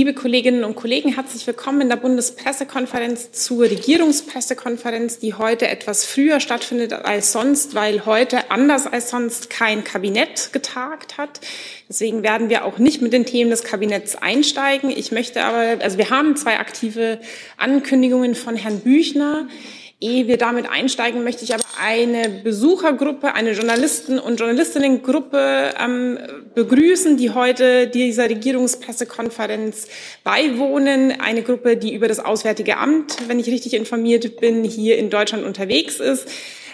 Liebe Kolleginnen und Kollegen, herzlich willkommen in der Bundespressekonferenz zur Regierungspressekonferenz, die heute etwas früher stattfindet als sonst, weil heute anders als sonst kein Kabinett getagt hat. Deswegen werden wir auch nicht mit den Themen des Kabinetts einsteigen. Ich möchte aber, also wir haben zwei aktive Ankündigungen von Herrn Büchner. Ehe wir damit einsteigen, möchte ich aber eine Besuchergruppe, eine Journalisten- und Journalistinnengruppe ähm, begrüßen, die heute dieser Regierungspressekonferenz beiwohnen. Eine Gruppe, die über das Auswärtige Amt, wenn ich richtig informiert bin, hier in Deutschland unterwegs ist.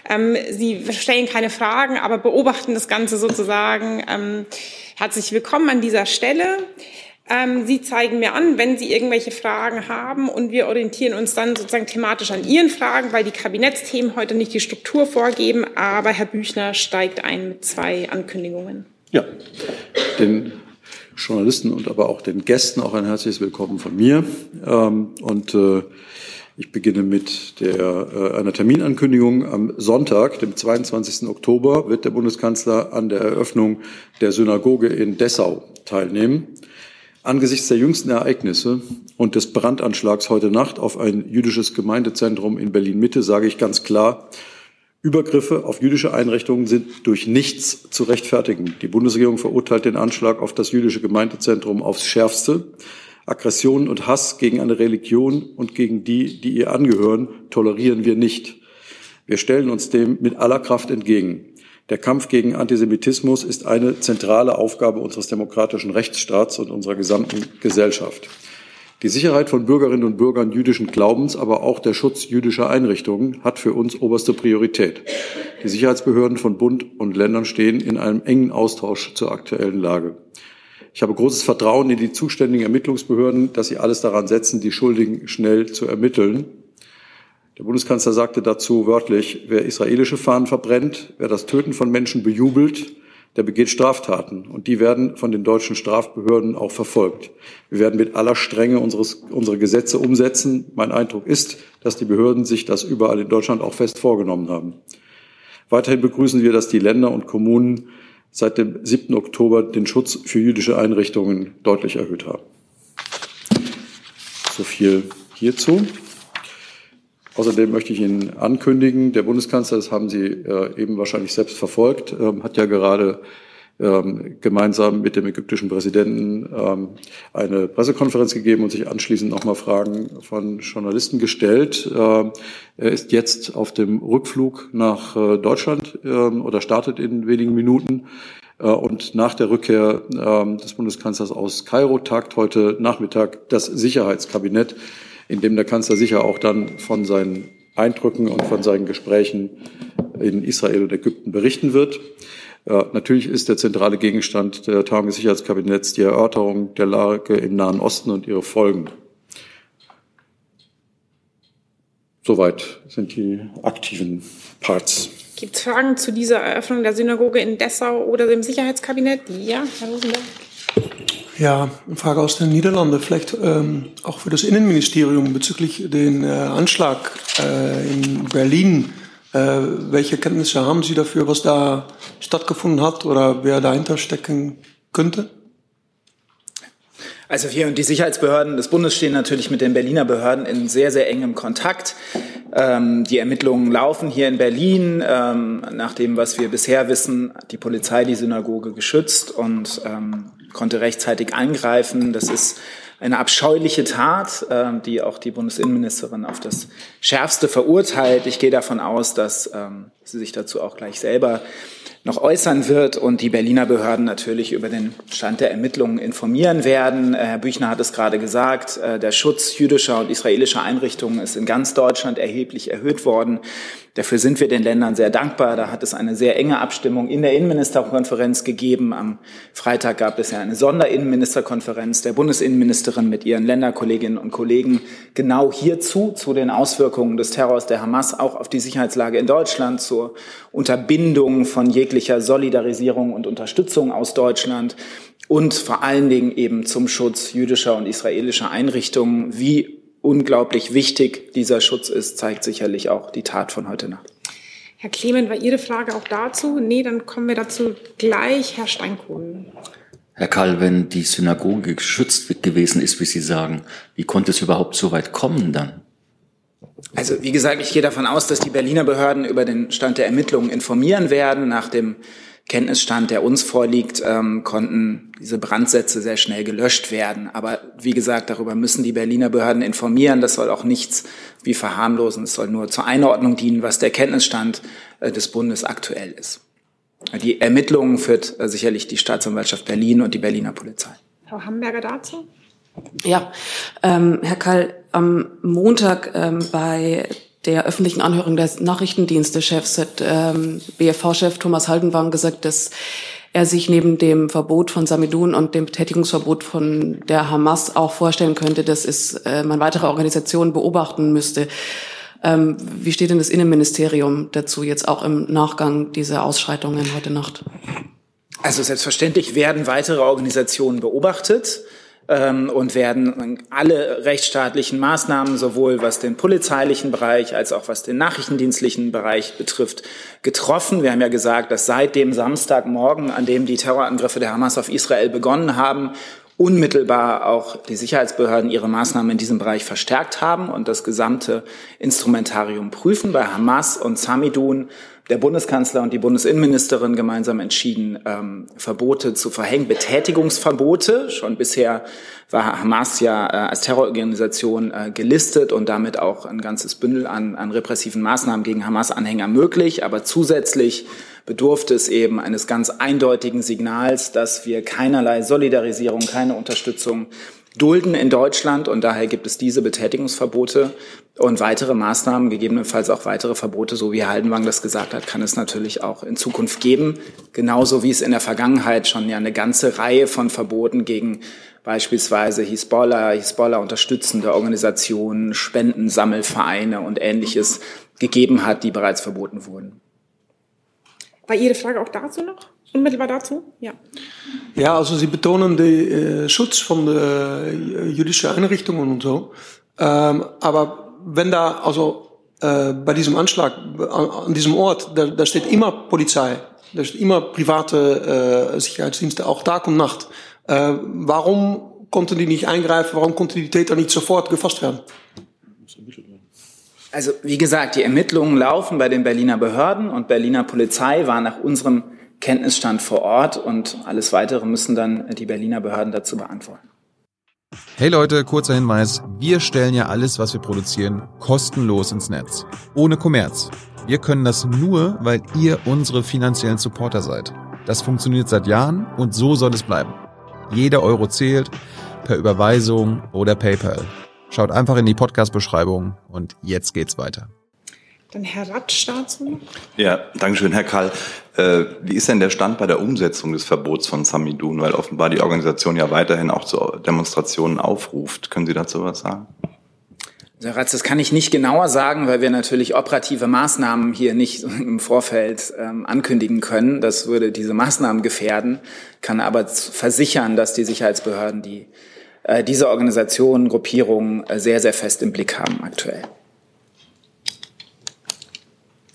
Ähm, Sie stellen keine Fragen, aber beobachten das Ganze sozusagen. Ähm, herzlich willkommen an dieser Stelle. Ähm, Sie zeigen mir an, wenn Sie irgendwelche Fragen haben und wir orientieren uns dann sozusagen thematisch an Ihren Fragen, weil die Kabinettsthemen heute nicht die Struktur vorgeben. Aber Herr Büchner steigt ein mit zwei Ankündigungen. Ja, den Journalisten und aber auch den Gästen auch ein herzliches Willkommen von mir. Ähm, und äh, ich beginne mit der, äh, einer Terminankündigung. Am Sonntag, dem 22. Oktober, wird der Bundeskanzler an der Eröffnung der Synagoge in Dessau teilnehmen. Angesichts der jüngsten Ereignisse und des Brandanschlags heute Nacht auf ein jüdisches Gemeindezentrum in Berlin-Mitte sage ich ganz klar, Übergriffe auf jüdische Einrichtungen sind durch nichts zu rechtfertigen. Die Bundesregierung verurteilt den Anschlag auf das jüdische Gemeindezentrum aufs Schärfste. Aggressionen und Hass gegen eine Religion und gegen die, die ihr angehören, tolerieren wir nicht. Wir stellen uns dem mit aller Kraft entgegen. Der Kampf gegen Antisemitismus ist eine zentrale Aufgabe unseres demokratischen Rechtsstaats und unserer gesamten Gesellschaft. Die Sicherheit von Bürgerinnen und Bürgern jüdischen Glaubens, aber auch der Schutz jüdischer Einrichtungen hat für uns oberste Priorität. Die Sicherheitsbehörden von Bund und Ländern stehen in einem engen Austausch zur aktuellen Lage. Ich habe großes Vertrauen in die zuständigen Ermittlungsbehörden, dass sie alles daran setzen, die Schuldigen schnell zu ermitteln. Der Bundeskanzler sagte dazu wörtlich, wer israelische Fahnen verbrennt, wer das Töten von Menschen bejubelt, der begeht Straftaten. Und die werden von den deutschen Strafbehörden auch verfolgt. Wir werden mit aller Strenge unseres, unsere Gesetze umsetzen. Mein Eindruck ist, dass die Behörden sich das überall in Deutschland auch fest vorgenommen haben. Weiterhin begrüßen wir, dass die Länder und Kommunen seit dem 7. Oktober den Schutz für jüdische Einrichtungen deutlich erhöht haben. So viel hierzu. Außerdem möchte ich Ihnen ankündigen, der Bundeskanzler, das haben Sie äh, eben wahrscheinlich selbst verfolgt, ähm, hat ja gerade ähm, gemeinsam mit dem ägyptischen Präsidenten ähm, eine Pressekonferenz gegeben und sich anschließend nochmal Fragen von Journalisten gestellt. er ist jetzt auf dem Rückflug nach äh, Deutschland oder startet in wenigen Minuten. Äh, und nach der Rückkehr des Bundeskanzlers aus Kairo tagt heute Nachmittag das Sicherheitskabinett in dem der Kanzler sicher auch dann von seinen Eindrücken und von seinen Gesprächen in Israel und Ägypten berichten wird. Äh, natürlich ist der zentrale Gegenstand der Tagung des Sicherheitskabinetts die Erörterung der Lage im Nahen Osten und ihre Folgen. Soweit sind die aktiven Parts. Gibt es Fragen zu dieser Eröffnung der Synagoge in Dessau oder dem Sicherheitskabinett? Ja, Herr Rosenberg. Ja, eine Frage aus den Niederlanden, vielleicht ähm, auch für das Innenministerium bezüglich den äh, Anschlag äh, in Berlin. Äh, welche Kenntnisse haben Sie dafür, was da stattgefunden hat oder wer dahinter stecken könnte? Also wir und die Sicherheitsbehörden des Bundes stehen natürlich mit den Berliner Behörden in sehr, sehr engem Kontakt. Ähm, die Ermittlungen laufen hier in Berlin. Ähm, nach dem, was wir bisher wissen, hat die Polizei die Synagoge geschützt und ähm, konnte rechtzeitig eingreifen. Das ist eine abscheuliche Tat, ähm, die auch die Bundesinnenministerin auf das Schärfste verurteilt. Ich gehe davon aus, dass ähm, sie sich dazu auch gleich selber noch äußern wird und die Berliner Behörden natürlich über den Stand der Ermittlungen informieren werden. Äh, Herr Büchner hat es gerade gesagt, äh, der Schutz jüdischer und israelischer Einrichtungen ist in ganz Deutschland erheblich erhöht worden. Dafür sind wir den Ländern sehr dankbar. Da hat es eine sehr enge Abstimmung in der Innenministerkonferenz gegeben. Am Freitag gab es ja eine Sonderinnenministerkonferenz der Bundesinnenministerin mit ihren Länderkolleginnen und Kollegen genau hierzu, zu den Auswirkungen des Terrors der Hamas auch auf die Sicherheitslage in Deutschland, zur Unterbindung von jeglicher Solidarisierung und Unterstützung aus Deutschland und vor allen Dingen eben zum Schutz jüdischer und israelischer Einrichtungen, wie unglaublich wichtig dieser Schutz ist, zeigt sicherlich auch die Tat von heute Nacht. Herr Clement, war Ihre Frage auch dazu? Nee, dann kommen wir dazu gleich. Herr Steinkohl. Herr Karl, wenn die Synagoge geschützt gewesen ist, wie Sie sagen, wie konnte es überhaupt so weit kommen dann? Also wie gesagt, ich gehe davon aus, dass die Berliner Behörden über den Stand der Ermittlungen informieren werden. Nach dem Kenntnisstand, der uns vorliegt, ähm, konnten diese Brandsätze sehr schnell gelöscht werden. Aber wie gesagt, darüber müssen die Berliner Behörden informieren. Das soll auch nichts wie verharmlosen. Es soll nur zur Einordnung dienen, was der Kenntnisstand äh, des Bundes aktuell ist. Die Ermittlungen führt äh, sicherlich die Staatsanwaltschaft Berlin und die Berliner Polizei. Frau Hamburger dazu? Ja, ähm, Herr Kall, am Montag ähm, bei der öffentlichen Anhörung des Nachrichtendienstechefs hat ähm, BFV-Chef Thomas Haldenwang gesagt, dass er sich neben dem Verbot von Samidun und dem Betätigungsverbot von der Hamas auch vorstellen könnte, dass es äh, man weitere Organisationen beobachten müsste. Ähm, wie steht denn das Innenministerium dazu jetzt auch im Nachgang dieser Ausschreitungen heute Nacht? Also selbstverständlich werden weitere Organisationen beobachtet ähm, und werden alle rechtsstaatlichen Maßnahmen, sowohl was den polizeilichen Bereich als auch was den nachrichtendienstlichen Bereich betrifft, getroffen. Wir haben ja gesagt, dass seit dem Samstagmorgen, an dem die Terrorangriffe der Hamas auf Israel begonnen haben, unmittelbar auch die Sicherheitsbehörden ihre Maßnahmen in diesem Bereich verstärkt haben und das gesamte Instrumentarium prüfen. Bei Hamas und Samidun der Bundeskanzler und die Bundesinnenministerin gemeinsam entschieden, ähm, Verbote zu verhängen, Betätigungsverbote. Schon bisher war Hamas ja äh, als Terrororganisation äh, gelistet und damit auch ein ganzes Bündel an, an repressiven Maßnahmen gegen Hamas-Anhänger möglich. Aber zusätzlich bedurfte es eben eines ganz eindeutigen Signals, dass wir keinerlei Solidarisierung, keine Unterstützung dulden in Deutschland und daher gibt es diese Betätigungsverbote und weitere Maßnahmen, gegebenenfalls auch weitere Verbote, so wie Herr Haldenwang das gesagt hat, kann es natürlich auch in Zukunft geben. Genauso wie es in der Vergangenheit schon ja eine ganze Reihe von Verboten gegen beispielsweise Hisbollah, Hisbollah unterstützende Organisationen, Spendensammelvereine und ähnliches gegeben hat, die bereits verboten wurden. War Ihre Frage auch dazu noch? Unmittelbar dazu? Ja. Ja, also Sie betonen den äh, Schutz von äh, jüdischen Einrichtungen und so. Ähm, aber wenn da, also äh, bei diesem Anschlag, an, an diesem Ort, da, da steht immer Polizei, da steht immer private äh, Sicherheitsdienste, auch Tag und Nacht. Äh, warum konnten die nicht eingreifen? Warum konnten die Täter nicht sofort gefasst werden? Also wie gesagt, die Ermittlungen laufen bei den Berliner Behörden und Berliner Polizei war nach unserem Kenntnisstand vor Ort und alles weitere müssen dann die Berliner Behörden dazu beantworten. Hey Leute, kurzer Hinweis. Wir stellen ja alles, was wir produzieren, kostenlos ins Netz. Ohne Kommerz. Wir können das nur, weil ihr unsere finanziellen Supporter seid. Das funktioniert seit Jahren und so soll es bleiben. Jeder Euro zählt, per Überweisung oder PayPal. Schaut einfach in die Podcast-Beschreibung und jetzt geht's weiter. Dann Herr Ratsch dazu. Ja, Dankeschön, Herr Karl. Äh, wie ist denn der Stand bei der Umsetzung des Verbots von Samidun? Weil offenbar die Organisation ja weiterhin auch zu Demonstrationen aufruft. Können Sie dazu was sagen? Herr Ratz, das kann ich nicht genauer sagen, weil wir natürlich operative Maßnahmen hier nicht im Vorfeld ähm, ankündigen können. Das würde diese Maßnahmen gefährden, kann aber versichern, dass die Sicherheitsbehörden die, äh, diese Organisationen, Gruppierungen äh, sehr, sehr fest im Blick haben aktuell.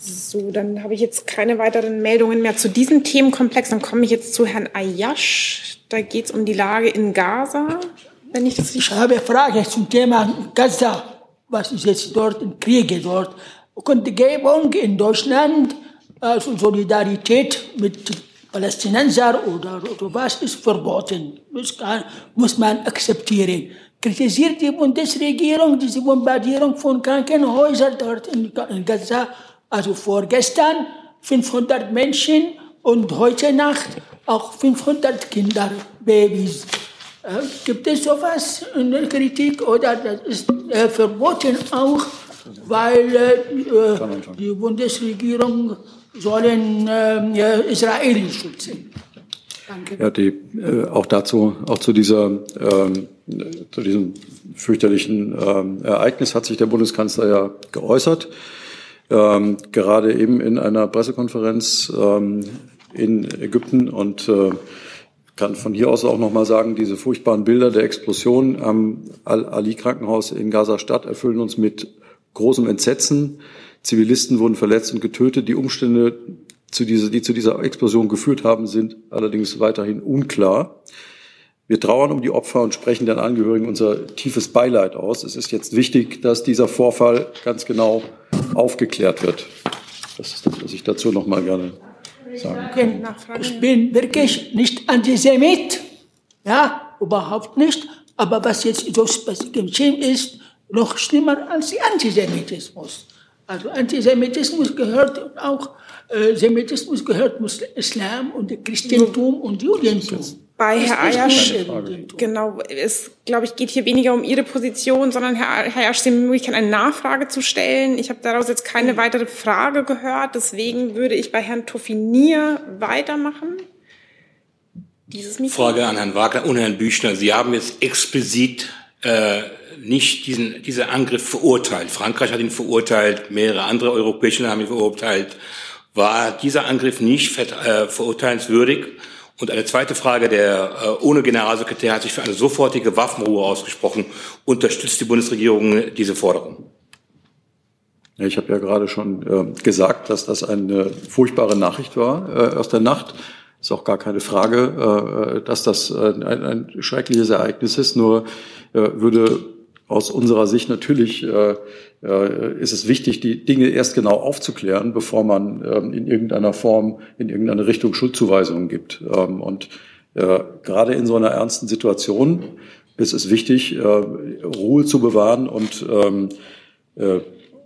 So, dann habe ich jetzt keine weiteren Meldungen mehr zu diesem Themenkomplex. Dann komme ich jetzt zu Herrn Ayash. Da geht es um die Lage in Gaza. Wenn ich das ich habe Frage zum Thema Gaza. Was ist jetzt dort im Kriege dort? Kundgebung in Deutschland, also Solidarität mit Palästinenser oder, oder was ist verboten. Kann, muss man akzeptieren. Kritisiert die Bundesregierung diese Bombardierung von Krankenhäusern dort in Gaza also vorgestern 500 Menschen und heute Nacht auch 500 Kinder, Babys. Äh, gibt es sowas in der Kritik oder das ist äh, verboten auch, weil äh, die Bundesregierung sollen äh, Israel schützen? Danke. Ja, die, äh, auch dazu, auch zu dieser, ähm, zu diesem fürchterlichen ähm, Ereignis hat sich der Bundeskanzler ja geäußert ähm, gerade eben in einer Pressekonferenz ähm, in Ägypten und äh, kann von hier aus auch noch mal sagen, diese furchtbaren Bilder der Explosion am Al-Ali-Krankenhaus in Gaza-Stadt erfüllen uns mit großem Entsetzen. Zivilisten wurden verletzt und getötet. Die Umstände, zu dieser, die zu dieser Explosion geführt haben, sind allerdings weiterhin unklar. Wir trauern um die Opfer und sprechen den Angehörigen unser tiefes Beileid aus. Es ist jetzt wichtig, dass dieser Vorfall ganz genau aufgeklärt wird. Das ist das, was ich dazu noch mal gerne sagen kann. Ich bin wirklich nicht Antisemit. Ja, überhaupt nicht. Aber was jetzt so geschehen ist, noch schlimmer als Antisemitismus. Also Antisemitismus gehört auch, äh, Semitismus gehört Islam und Christentum und Judentum. Bei Herr Ayasch, genau, es, glaube ich, geht hier weniger um Ihre Position, sondern Herr, Herr haben die Möglichkeit, eine Nachfrage zu stellen. Ich habe daraus jetzt keine weitere Frage gehört, deswegen würde ich bei Herrn Toffinier weitermachen. Dieses Frage an Herrn Wagner und Herrn Büchner. Sie haben jetzt explizit äh, nicht diesen, diesen Angriff verurteilt. Frankreich hat ihn verurteilt, mehrere andere europäische Länder haben ihn verurteilt. War dieser Angriff nicht äh, verurteilenswürdig? Und eine zweite Frage, der äh, ohne Generalsekretär hat sich für eine sofortige Waffenruhe ausgesprochen. Unterstützt die Bundesregierung diese Forderung? Ich habe ja gerade schon äh, gesagt, dass das eine furchtbare Nachricht war äh, aus der Nacht. Ist auch gar keine Frage, äh, dass das ein, ein schreckliches Ereignis ist. Nur äh, würde aus unserer Sicht natürlich äh, äh, ist es wichtig, die Dinge erst genau aufzuklären, bevor man ähm, in irgendeiner Form, in irgendeine Richtung Schuldzuweisungen gibt. Ähm, und äh, gerade in so einer ernsten Situation ist es wichtig, äh, Ruhe zu bewahren und, ähm, äh,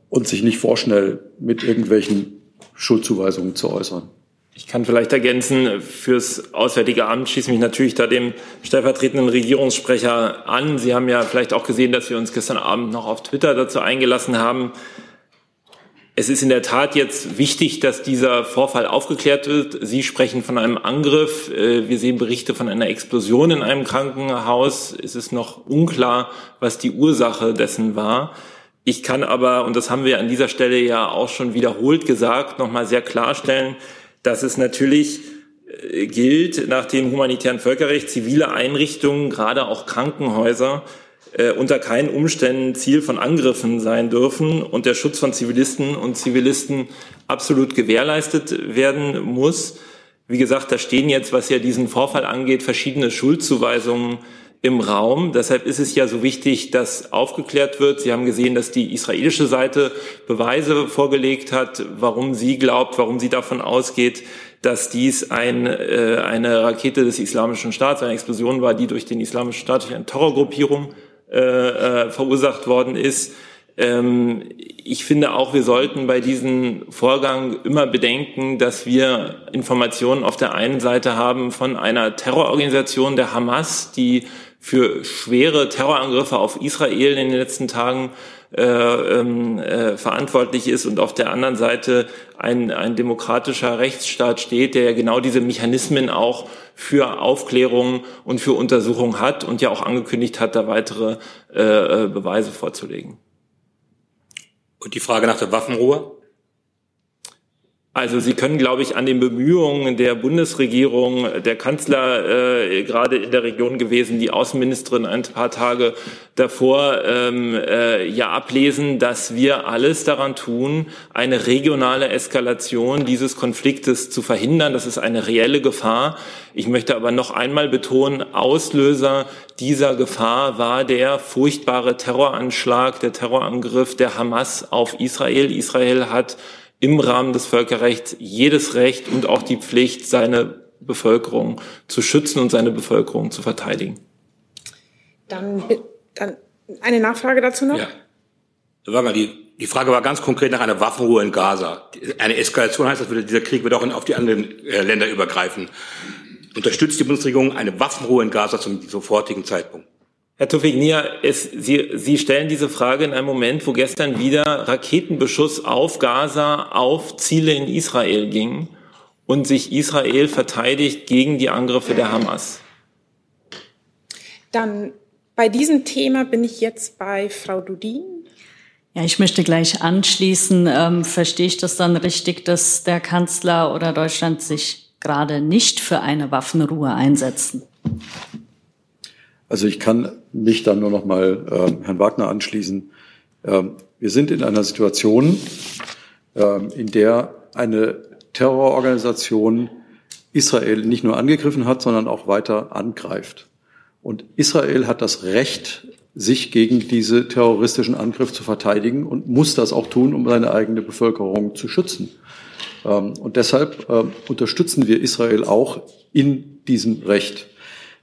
und sich nicht vorschnell mit irgendwelchen Schuldzuweisungen zu äußern. Ich kann vielleicht ergänzen, fürs Auswärtige Amt schließe mich natürlich da dem stellvertretenden Regierungssprecher an. Sie haben ja vielleicht auch gesehen, dass wir uns gestern Abend noch auf Twitter dazu eingelassen haben. Es ist in der Tat jetzt wichtig, dass dieser Vorfall aufgeklärt wird. Sie sprechen von einem Angriff. Äh, wir sehen Berichte von einer Explosion in einem Krankenhaus. Es ist noch unklar, was die Ursache dessen war. Ich kann aber, und das haben wir an dieser Stelle ja auch schon wiederholt gesagt, noch mal sehr klarstellen, dass es natürlich äh, gilt, nach dem humanitären Völkerrecht zivile Einrichtungen, gerade auch Krankenhäuser, äh, unter keinen Umständen Ziel von Angriffen sein dürfen und der Schutz von Zivilisten und Zivilisten absolut gewährleistet werden muss. Wie gesagt, da stehen jetzt, was ja diesen Vorfall angeht, verschiedene Schuldzuweisungen im Raum. Deshalb ist es ja so wichtig, dass aufgeklärt wird. Sie haben gesehen, dass die israelische Seite Beweise vorgelegt hat, warum sie glaubt, warum sie davon ausgeht, dass dies ein, äh, eine Rakete des Islamischen Staats, eine Explosion war, die durch den Islamischen Staat, durch eine Terrorgruppierung äh, äh, verursacht worden ist. Ähm, ich finde auch, wir sollten bei diesem Vorgang immer bedenken, dass wir Informationen auf der einen Seite haben von einer Terrororganisation der Hamas, die für schwere Terrorangriffe auf Israel in den letzten Tagen äh, ähm, äh, verantwortlich ist und auf der anderen Seite ein, ein demokratischer Rechtsstaat steht, der ja genau diese Mechanismen auch für Aufklärung und für Untersuchung hat und ja auch angekündigt hat, da weitere äh, äh Beweise vorzulegen. Und die Frage nach der Waffenruhe? Also Sie können, glaube ich, an den Bemühungen der Bundesregierung, der Kanzler äh, gerade in der Region gewesen, die Außenministerin ein paar Tage davor ähm, äh, ja ablesen, dass wir alles daran tun, eine regionale Eskalation dieses Konfliktes zu verhindern. Das ist eine reelle Gefahr. Ich möchte aber noch einmal betonen, Auslöser dieser Gefahr war der furchtbare Terroranschlag, der Terrorangriff der Hamas auf Israel. Israel hat im Rahmen des Völkerrechts jedes Recht und auch die Pflicht, seine Bevölkerung zu schützen und seine Bevölkerung zu verteidigen. Dann, dann eine Nachfrage dazu noch? Ja. Wagner, die, die Frage war ganz konkret nach einer Waffenruhe in Gaza. Eine Eskalation heißt, dass dieser Krieg wird auch auf die anderen äh, Länder übergreifen. Unterstützt die Bundesregierung eine Waffenruhe in Gaza zum sofortigen Zeitpunkt? Herr Tufik-Nia, Sie, Sie stellen diese Frage in einem Moment, wo gestern wieder Raketenbeschuss auf Gaza auf Ziele in Israel ging und sich Israel verteidigt gegen die Angriffe der Hamas. Dann bei diesem Thema bin ich jetzt bei Frau Dudin. Ja, ich möchte gleich anschließen. Ähm, verstehe ich das dann richtig, dass der Kanzler oder Deutschland sich gerade nicht für eine Waffenruhe einsetzen? Also ich kann mich dann nur noch mal äh, Herrn Wagner anschließen. Ähm, wir sind in einer Situation, ähm, in der eine Terrororganisation Israel nicht nur angegriffen hat, sondern auch weiter angreift. Und Israel hat das Recht, sich gegen diese terroristischen Angriff zu verteidigen und muss das auch tun, um seine eigene Bevölkerung zu schützen. Ähm, und deshalb äh, unterstützen wir Israel auch in diesem Recht.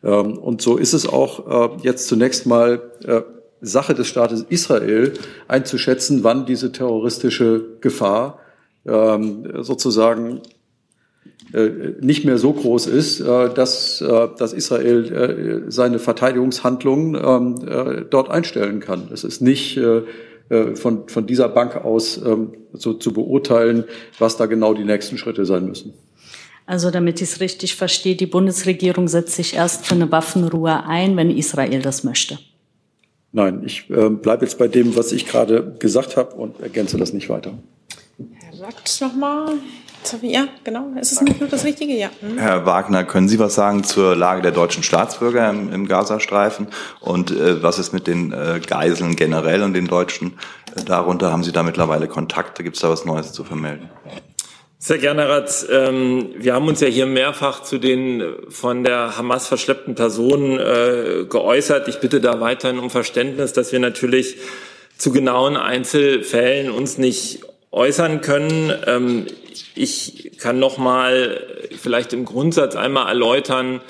Ähm, und so ist es auch äh, jetzt zunächst mal äh, Sache des Staates Israel einzuschätzen, wann diese terroristische Gefahr ähm, sozusagen nicht mehr so groß ist, dass, dass Israel seine Verteidigungshandlungen dort einstellen kann. Es ist nicht von, von dieser Bank aus so zu beurteilen, was da genau die nächsten Schritte sein müssen. Also damit ich es richtig verstehe, die Bundesregierung setzt sich erst für eine Waffenruhe ein, wenn Israel das möchte. Nein, ich äh, bleibe jetzt bei dem, was ich gerade gesagt habe und ergänze das nicht weiter. Herr Watt nochmal. Ja, genau. Ist es nicht nur das Richtige? Ja. Hm. Herr Wagner, können Sie was sagen zur Lage der deutschen Staatsbürger im, im Gazastreifen und äh, was ist mit den äh, Geiseln generell und den Deutschen äh, darunter? Haben Sie da mittlerweile Kontakte? Gibt es da was Neues zu vermelden? Sehr gerne, Rat. Ähm, wir haben uns ja hier mehrfach zu den von der Hamas verschleppten Personen äh, geäußert. Ich bitte da weiterhin um Verständnis, dass wir natürlich zu genauen Einzelfällen uns nicht äußern können. Ähm, ich kann noch mal vielleicht im Grundsatz einmal erläutern,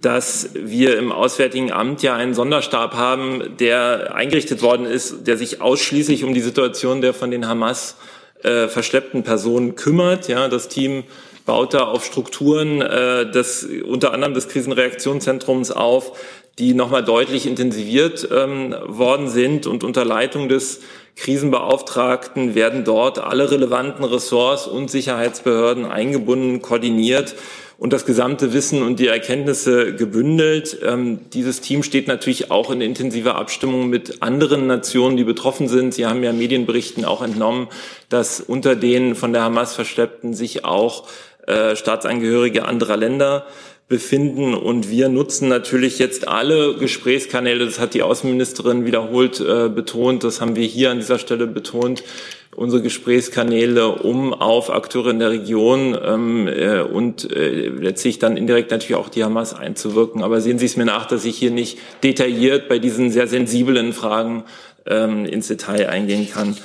dass wir im Auswärtigen Amt ja einen Sonderstab haben, der eingerichtet worden ist, der sich ausschließlich um die Situation der von den Hamas äh, verschleppten Personen kümmert. Ja, das Team baut da auf Strukturen äh, des, unter anderem des Krisenreaktionszentrums auf, die nochmal deutlich intensiviert ähm, worden sind und unter Leitung des Krisenbeauftragten werden dort alle relevanten Ressorts und Sicherheitsbehörden eingebunden, koordiniert und das gesamte Wissen und die Erkenntnisse gebündelt. Ähm, dieses Team steht natürlich auch in intensiver Abstimmung mit anderen Nationen, die betroffen sind. Sie haben ja Medienberichten auch entnommen, dass unter den von der Hamas Verschleppten sich auch äh, Staatsangehörige anderer Länder befinden. Und wir nutzen natürlich jetzt alle Gesprächskanäle. Das hat die Außenministerin wiederholt äh, betont. Das haben wir hier an dieser Stelle betont unsere Gesprächskanäle, um auf Akteure in der Region ähm, äh, und äh, letztlich dann indirekt natürlich auch die Hamas einzuwirken. Aber sehen Sie es mir nach, dass ich hier nicht detailliert bei diesen sehr sensiblen Fragen ähm, ins Detail eingehen kann.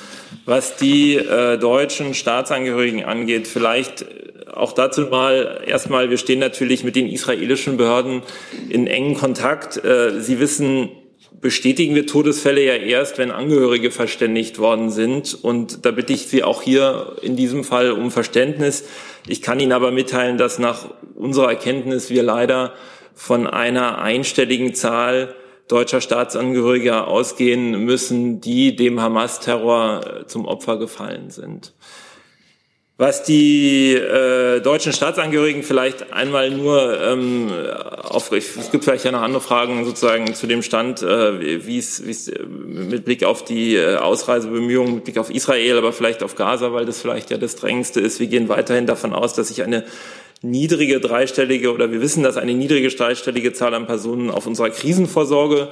Was die äh, deutschen Staatsangehörigen angeht, vielleicht auch dazu mal erstmal, wir stehen natürlich mit den israelischen Behörden in engen Kontakt. Äh, Sie wissen, bestätigen wir Todesfälle ja erst, wenn Angehörige verständigt worden sind. Und da bitte ich Sie auch hier in diesem Fall um Verständnis. Ich kann Ihnen aber mitteilen, dass nach unserer Erkenntnis wir leider von einer einstelligen Zahl deutscher Staatsangehöriger ausgehen müssen, die dem Hamas-Terror zum Opfer gefallen sind. Was die äh, deutschen Staatsangehörigen vielleicht einmal nur ähm, auf, es gibt vielleicht ja noch andere Fragen sozusagen zu dem Stand, äh, wie es äh, mit Blick auf die äh, Ausreisebemühungen, mit Blick auf Israel, aber vielleicht auf Gaza, weil das vielleicht ja das Drängendste ist. Wir gehen weiterhin davon aus, dass sich eine niedrige dreistellige oder wir wissen, dass eine niedrige dreistellige Zahl an Personen auf unserer Krisenvorsorge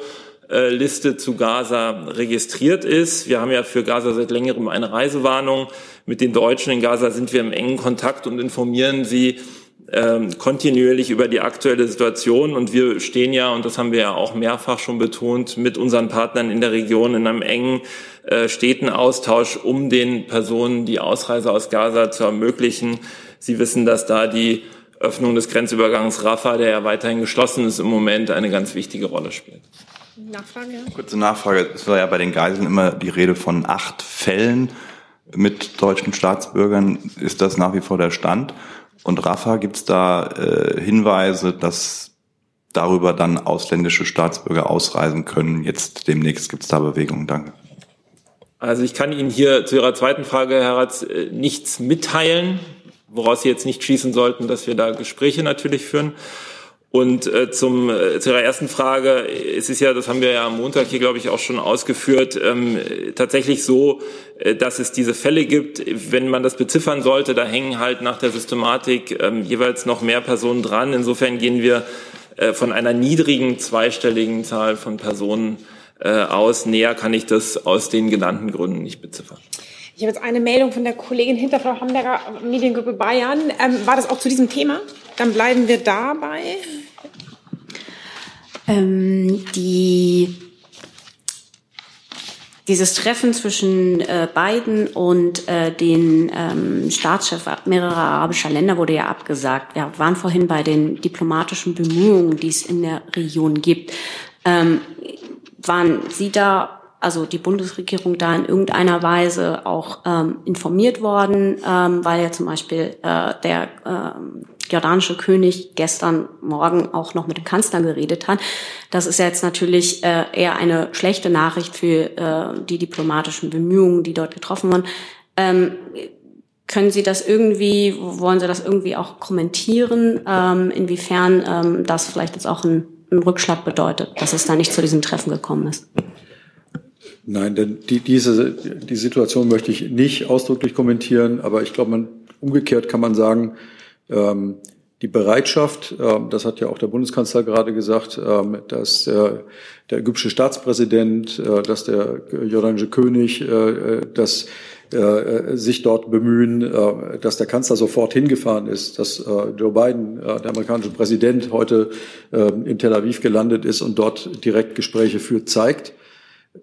Liste zu Gaza registriert ist. Wir haben ja für Gaza seit längerem eine Reisewarnung. Mit den Deutschen in Gaza sind wir im engen Kontakt und informieren sie ähm, kontinuierlich über die aktuelle Situation. Und wir stehen ja, und das haben wir ja auch mehrfach schon betont, mit unseren Partnern in der Region in einem engen, äh, steten Austausch, um den Personen die Ausreise aus Gaza zu ermöglichen. Sie wissen, dass da die Öffnung des Grenzübergangs Rafah, der ja weiterhin geschlossen ist, im Moment eine ganz wichtige Rolle spielt. Nachfrage? Kurze Nachfrage. Es war ja bei den Geiseln immer die Rede von acht Fällen mit deutschen Staatsbürgern. Ist das nach wie vor der Stand? Und Rafa, gibt es da äh, Hinweise, dass darüber dann ausländische Staatsbürger ausreisen können? Jetzt demnächst gibt es da Bewegungen. Danke. Also ich kann Ihnen hier zu Ihrer zweiten Frage, Herr Ratz, äh, nichts mitteilen, woraus Sie jetzt nicht schließen sollten, dass wir da Gespräche natürlich führen. Und äh, zum, äh, zu Ihrer ersten Frage, es ist ja, das haben wir ja am Montag hier, glaube ich, auch schon ausgeführt, ähm, tatsächlich so, äh, dass es diese Fälle gibt. Wenn man das beziffern sollte, da hängen halt nach der Systematik ähm, jeweils noch mehr Personen dran. Insofern gehen wir äh, von einer niedrigen zweistelligen Zahl von Personen äh, aus. Näher kann ich das aus den genannten Gründen nicht beziffern. Ich habe jetzt eine Meldung von der Kollegin hinter Frau Hamberger, Mediengruppe Bayern. Ähm, war das auch zu diesem Thema? Dann bleiben wir dabei. Ähm, die dieses Treffen zwischen äh, Biden und äh, den ähm, Staatschef mehrerer arabischer Länder wurde ja abgesagt. Wir waren vorhin bei den diplomatischen Bemühungen, die es in der Region gibt. Ähm, waren Sie da, also die Bundesregierung da in irgendeiner Weise auch ähm, informiert worden, ähm, weil ja zum Beispiel äh, der ähm, jordanische König gestern Morgen auch noch mit dem Kanzler geredet hat. Das ist jetzt natürlich äh, eher eine schlechte Nachricht für äh, die diplomatischen Bemühungen, die dort getroffen wurden. Ähm, können Sie das irgendwie, wollen Sie das irgendwie auch kommentieren, ähm, inwiefern ähm, das vielleicht jetzt auch ein, ein Rückschlag bedeutet, dass es da nicht zu diesem Treffen gekommen ist? Nein, denn die, diese die Situation möchte ich nicht ausdrücklich kommentieren, aber ich glaube, man umgekehrt kann man sagen, ähm, die Bereitschaft, ähm, das hat ja auch der Bundeskanzler gerade gesagt, ähm, dass der, der ägyptische Staatspräsident, äh, dass der jordanische König, äh, dass äh, sich dort bemühen, dass der Kanzler sofort hingefahren ist, dass Joe Biden, der amerikanische Präsident, heute in Tel Aviv gelandet ist und dort direkt Gespräche führt, zeigt,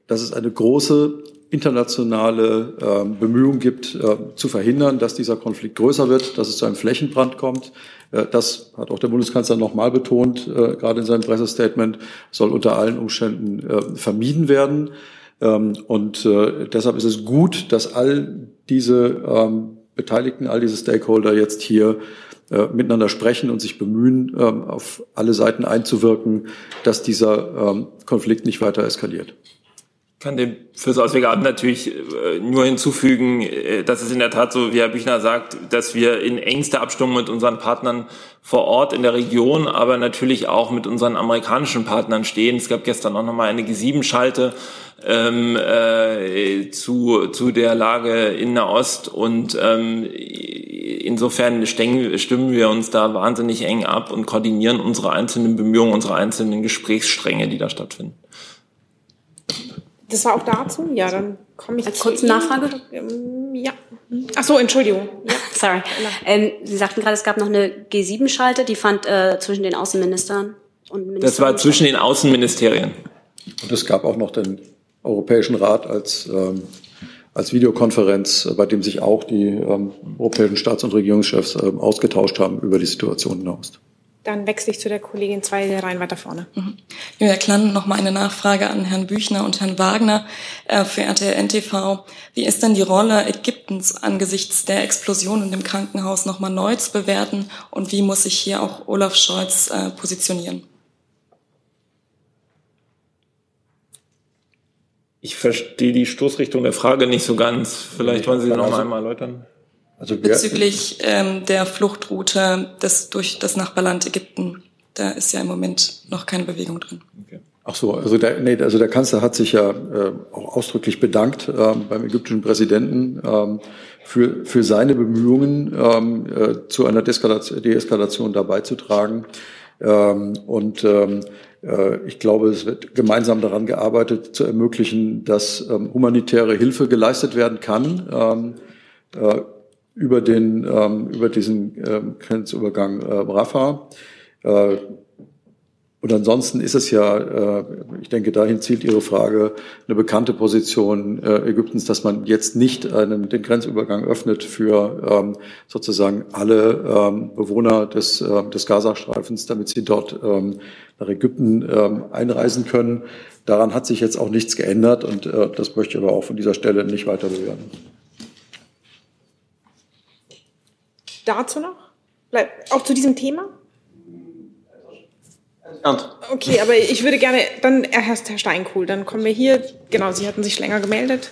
dass es eine große internationale äh, Bemühungen gibt, äh, zu verhindern, dass dieser Konflikt größer wird, dass es zu einem Flächenbrand kommt. Äh, das hat auch der Bundeskanzler nochmal betont, äh, gerade in seinem Pressestatement, soll unter allen Umständen äh, vermieden werden. Ähm, und äh, deshalb ist es gut, dass all diese ähm, Beteiligten, all diese Stakeholder jetzt hier äh, miteinander sprechen und sich bemühen, ähm, auf alle Seiten einzuwirken, dass dieser ähm, Konflikt nicht weiter eskaliert kann dem fürs Auswärtige Amt natürlich äh, nur hinzufügen, äh, dass es in der Tat so, wie Herr Büchner sagt, dass wir in engster Abstimmung mit unseren Partnern vor Ort in der Region, aber natürlich auch mit unseren amerikanischen Partnern stehen. Es gab gestern auch nochmal eine G7-Schalte ähm, äh, zu, zu der Lage in Nahost und ähm, insofern stimmen wir uns da wahnsinnig eng ab und koordinieren unsere einzelnen Bemühungen, unsere einzelnen Gesprächsstränge, die da stattfinden. Das war auch dazu? Ja, dann komme ich Als kurze Nachfrage? Ähm, ja. Ach so, Entschuldigung. Ja. Sorry. Ähm, Sie sagten gerade, es gab noch eine G7-Schalte, die fand äh, zwischen den Außenministern und Ministern Das war zwischen den Außenministerien. Und es gab auch noch den Europäischen Rat als, ähm, als Videokonferenz, bei dem sich auch die ähm, europäischen Staats- und Regierungschefs ähm, ausgetauscht haben über die Situation hinaus. Dann wechsle ich zu der Kollegin zwei Reihen weiter vorne. Mhm. Julia Klann, noch mal eine Nachfrage an Herrn Büchner und Herrn Wagner äh, für RTL NTV. Wie ist denn die Rolle Ägyptens angesichts der Explosion in dem Krankenhaus noch mal neu zu bewerten und wie muss sich hier auch Olaf Scholz äh, positionieren? Ich verstehe die Stoßrichtung der Frage nicht so ganz. Vielleicht wollen Sie noch mal einmal erläutern. Also bezüglich ähm, der Fluchtroute des, durch das Nachbarland Ägypten. Da ist ja im Moment noch keine Bewegung drin. Okay. Ach so, also der, nee, also der Kanzler hat sich ja äh, auch ausdrücklich bedankt äh, beim ägyptischen Präsidenten ähm, für, für seine Bemühungen, ähm, äh, zu einer Deeskalation, Deeskalation da beizutragen. Ähm, und ähm, äh, ich glaube, es wird gemeinsam daran gearbeitet, zu ermöglichen, dass ähm, humanitäre Hilfe geleistet werden kann. Ähm, äh, über den ähm, über diesen ähm, Grenzübergang äh, Rafah. Äh, und ansonsten ist es ja, äh, ich denke, dahin zielt Ihre Frage, eine bekannte Position äh, Ägyptens, dass man jetzt nicht einen, den Grenzübergang öffnet für ähm, sozusagen alle ähm, Bewohner des, äh, des Gazastreifens, damit sie dort ähm, nach Ägypten ähm, einreisen können. Daran hat sich jetzt auch nichts geändert und äh, das möchte ich aber auch von dieser Stelle nicht weiter bewerten. Dazu noch? Bleibt auch zu diesem Thema? Okay, aber ich würde gerne, dann erst Herr Steinkohl, dann kommen wir hier, genau, Sie hatten sich länger gemeldet.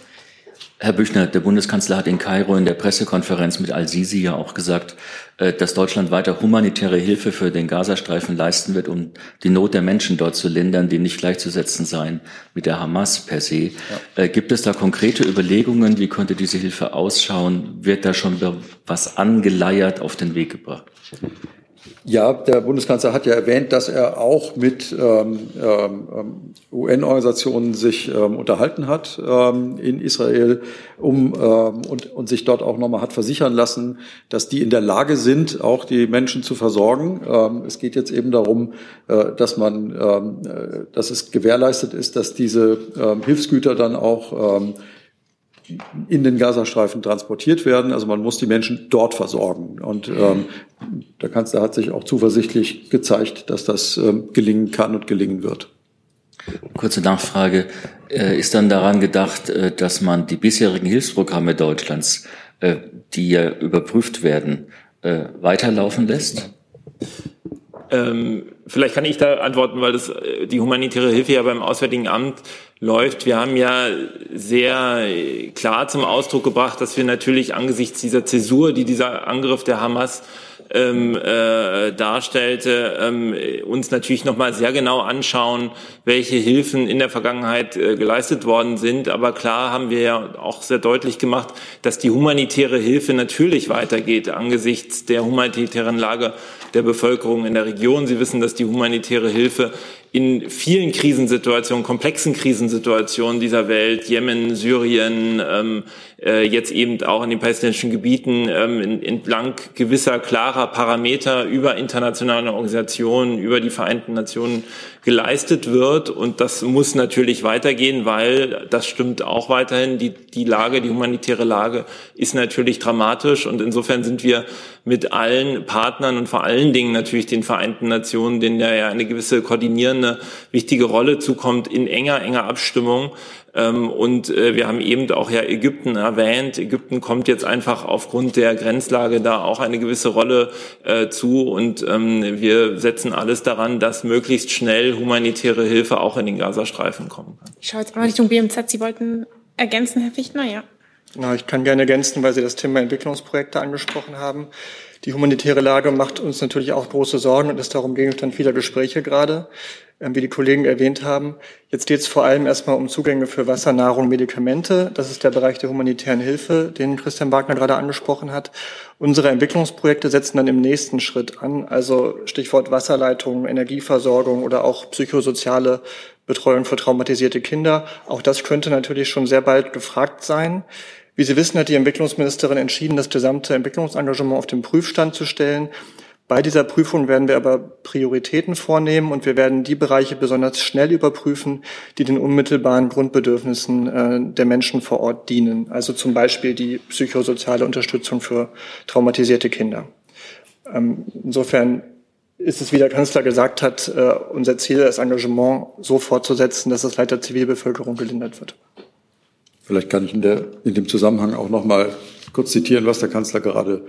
Herr Büchner, der Bundeskanzler hat in Kairo in der Pressekonferenz mit Al-Sisi ja auch gesagt, äh, dass Deutschland weiter humanitäre Hilfe für den Gazastreifen leisten wird, um die Not der Menschen dort zu lindern, die nicht gleichzusetzen seien mit der Hamas per se. Ja. Äh, gibt es da konkrete Überlegungen? Wie könnte diese Hilfe ausschauen? Wird da schon was angeleiert auf den Weg gebracht? Ja, der Bundeskanzler hat ja erwähnt, dass er auch mit ähm, ähm, UN-Organisationen sich ähm, unterhalten hat ähm, in Israel um, ähm, und, und sich dort auch nochmal hat versichern lassen, dass die in der Lage sind, auch die Menschen zu versorgen. Ähm, es geht jetzt eben darum, äh, dass man, ähm, äh, dass es gewährleistet ist, dass diese ähm, Hilfsgüter dann auch ähm, in den Gazastreifen transportiert werden. Also man muss die Menschen dort versorgen. Und ähm, der Kanzler hat sich auch zuversichtlich gezeigt, dass das ähm, gelingen kann und gelingen wird. Kurze Nachfrage. Äh, ist dann daran gedacht, äh, dass man die bisherigen Hilfsprogramme Deutschlands, äh, die ja überprüft werden, äh, weiterlaufen lässt? Ähm, vielleicht kann ich da antworten, weil das, äh, die humanitäre Hilfe ja beim Auswärtigen Amt läuft. Wir haben ja sehr klar zum Ausdruck gebracht, dass wir natürlich angesichts dieser Zäsur, die dieser Angriff der Hamas ähm, äh, darstellte, ähm, uns natürlich nochmal sehr genau anschauen, welche Hilfen in der Vergangenheit äh, geleistet worden sind. Aber klar haben wir ja auch sehr deutlich gemacht, dass die humanitäre Hilfe natürlich weitergeht angesichts der humanitären Lage der Bevölkerung in der Region. Sie wissen, dass die humanitäre Hilfe in vielen Krisensituationen, komplexen Krisensituationen dieser Welt, Jemen, Syrien, ähm, äh, jetzt eben auch in den palästinensischen Gebieten ähm, entlang gewisser klarer Parameter über internationale Organisationen, über die Vereinten Nationen geleistet wird. Und das muss natürlich weitergehen, weil das stimmt auch weiterhin. Die, die Lage, die humanitäre Lage ist natürlich dramatisch. Und insofern sind wir mit allen Partnern und vor allen Dingen natürlich den Vereinten Nationen, denen ja eine gewisse koordinierende, wichtige Rolle zukommt, in enger, enger Abstimmung und äh, wir haben eben auch ja Ägypten erwähnt. Ägypten kommt jetzt einfach aufgrund der Grenzlage da auch eine gewisse Rolle äh, zu. Und ähm, wir setzen alles daran, dass möglichst schnell humanitäre Hilfe auch in den Gazastreifen kommen kann. Ich schaue jetzt mal Richtung BMZ. Sie wollten ergänzen, Herr Fichtner, ja. Genau, ich kann gerne ergänzen, weil Sie das Thema Entwicklungsprojekte angesprochen haben. Die humanitäre Lage macht uns natürlich auch große Sorgen und ist darum Gegenstand vieler Gespräche gerade. Ähm, wie die Kollegen erwähnt haben. Jetzt geht es vor allem erstmal um Zugänge für Wasser, Nahrung, Medikamente. Das ist der Bereich der humanitären Hilfe, den Christian Wagner gerade angesprochen hat. Unsere Entwicklungsprojekte setzen dann im nächsten Schritt an, also Stichwort Wasserleitung, Energieversorgung oder auch psychosoziale Betreuung für traumatisierte Kinder. Auch das könnte natürlich schon sehr bald gefragt sein. Wie Sie wissen, hat die Entwicklungsministerin entschieden, das gesamte Entwicklungsengagement auf den Prüfstand zu stellen. Bei dieser Prüfung werden wir aber Prioritäten vornehmen und wir werden die Bereiche besonders schnell überprüfen, die den unmittelbaren Grundbedürfnissen äh, der Menschen vor Ort dienen. Also zum Beispiel die psychosoziale Unterstützung für traumatisierte Kinder. Ähm, insofern ist es, wie der Kanzler gesagt hat, äh, unser Ziel, das Engagement so fortzusetzen, dass das Leid der Zivilbevölkerung gelindert wird. Vielleicht kann ich in, der, in dem Zusammenhang auch noch mal kurz zitieren, was der Kanzler gerade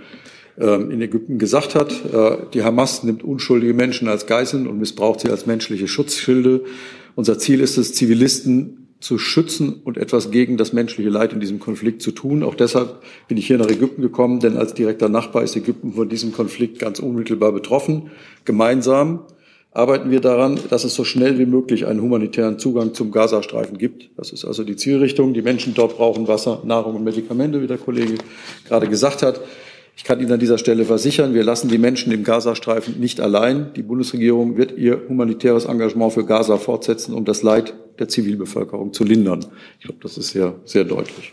in Ägypten gesagt hat. Äh, die Hamas nimmt unschuldige Menschen als Geiseln und missbraucht sie als menschliche Schutzschilde. Unser Ziel ist es, Zivilisten zu schützen und etwas gegen das menschliche Leid in diesem Konflikt zu tun. Auch deshalb bin ich hier nach Ägypten gekommen, denn als direkter Nachbar ist Ägypten von diesem Konflikt ganz unmittelbar betroffen. Gemeinsam arbeiten wir daran, dass es so schnell wie möglich einen humanitären Zugang zum Gazastreifen gibt. Das ist also die Zielrichtung. Die Menschen dort brauchen Wasser, Nahrung und Medikamente, wie der Kollege gerade gesagt hat. Ich kann Ihnen an dieser Stelle versichern, wir lassen die Menschen im Gazastreifen nicht allein. Die Bundesregierung wird ihr humanitäres Engagement für Gaza fortsetzen, um das Leid der Zivilbevölkerung zu lindern. Ich glaube, das ist sehr, sehr deutlich.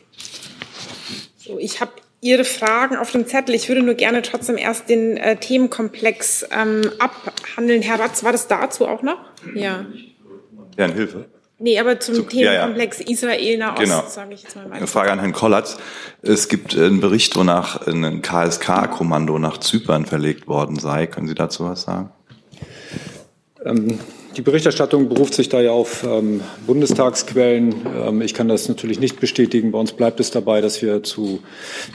So, ich habe Ihre Fragen auf dem Zettel. Ich würde nur gerne trotzdem erst den äh, Themenkomplex ähm, abhandeln. Herr Ratz, war das dazu auch noch? Ja. Deren Hilfe. Nee, aber zum, zum Themenkomplex ja, ja. Israel-Nahost, genau. sage ich jetzt mal weiter. Eine Frage an Herrn Kollatz. Es gibt einen Bericht, wonach ein KSK-Kommando nach Zypern verlegt worden sei. Können Sie dazu was sagen? Ähm, die Berichterstattung beruft sich da ja auf ähm, Bundestagsquellen. Ähm, ich kann das natürlich nicht bestätigen. Bei uns bleibt es dabei, dass wir zu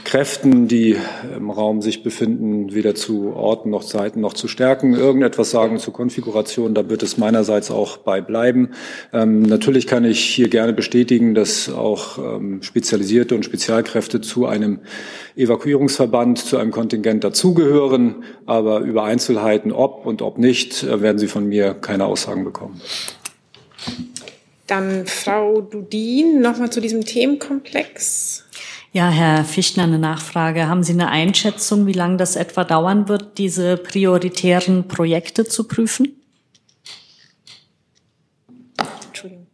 Kräften, die im Raum sich befinden, weder zu Orten noch Seiten noch zu Stärken irgendetwas sagen zur Konfiguration. Da wird es meinerseits auch bei bleiben. Ähm, natürlich kann ich hier gerne bestätigen, dass auch ähm, spezialisierte und Spezialkräfte zu einem Evakuierungsverband, zu einem Kontingent dazugehören. Aber über Einzelheiten, ob und ob nicht, äh, werden Sie von mir keine Aussagen bekommen. Dann Frau Dudin, nochmal zu diesem Themenkomplex. Ja, Herr Fichtner, eine Nachfrage. Haben Sie eine Einschätzung, wie lange das etwa dauern wird, diese prioritären Projekte zu prüfen? Ähm,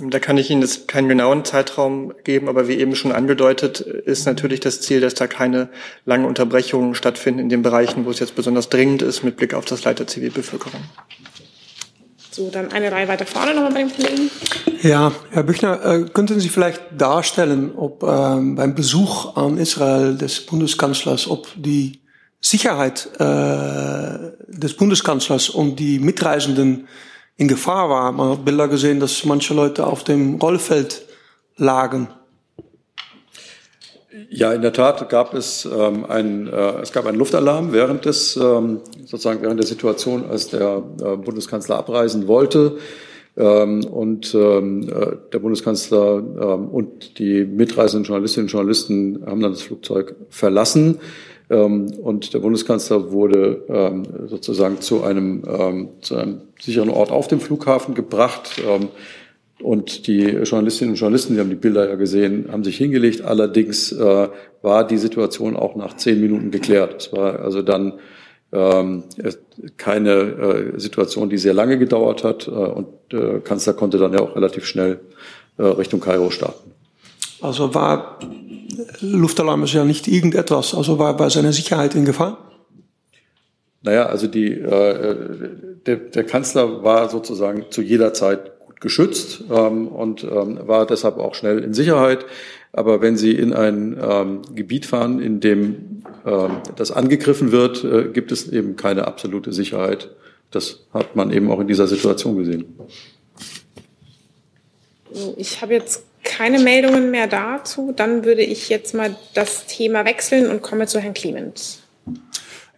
da kann ich Ihnen jetzt keinen genauen Zeitraum geben, aber wie eben schon angedeutet, ist natürlich das Ziel, dass da keine langen Unterbrechungen stattfinden in den Bereichen, wo es jetzt besonders dringend ist, mit Blick auf das Leid der Zivilbevölkerung. So, dann eine Reihe weiter vorne nochmal bei dem Kollegen. Ja, Herr Büchner, äh, könnten Sie vielleicht darstellen, ob ähm, beim Besuch an Israel des Bundeskanzlers, ob die Sicherheit äh, des Bundeskanzlers und die Mitreisenden in Gefahr war. Man hat Bilder gesehen, dass manche Leute auf dem Rollfeld lagen. Ja, in der Tat gab es ähm, einen, äh, es gab einen Luftalarm während des ähm, sozusagen während der Situation, als der äh, Bundeskanzler abreisen wollte. Ähm, und ähm, äh, der Bundeskanzler ähm, und die mitreisenden Journalistinnen und Journalisten haben dann das Flugzeug verlassen. Ähm, und der Bundeskanzler wurde ähm, sozusagen zu einem, ähm, zu einem sicheren Ort auf dem Flughafen gebracht. Und die Journalistinnen und Journalisten, die haben die Bilder ja gesehen, haben sich hingelegt. Allerdings äh, war die Situation auch nach zehn Minuten geklärt. Es war also dann ähm, keine äh, Situation, die sehr lange gedauert hat. Äh, und der Kanzler konnte dann ja auch relativ schnell äh, Richtung Kairo starten. Also war Luftalarm ist ja nicht irgendetwas, also war bei seiner Sicherheit in Gefahr? Naja, also die, äh, der, der Kanzler war sozusagen zu jeder Zeit gut geschützt ähm, und ähm, war deshalb auch schnell in Sicherheit. Aber wenn Sie in ein ähm, Gebiet fahren, in dem ähm, das angegriffen wird, äh, gibt es eben keine absolute Sicherheit. Das hat man eben auch in dieser Situation gesehen. Ich habe jetzt keine Meldungen mehr dazu. Dann würde ich jetzt mal das Thema wechseln und komme zu Herrn Clemens.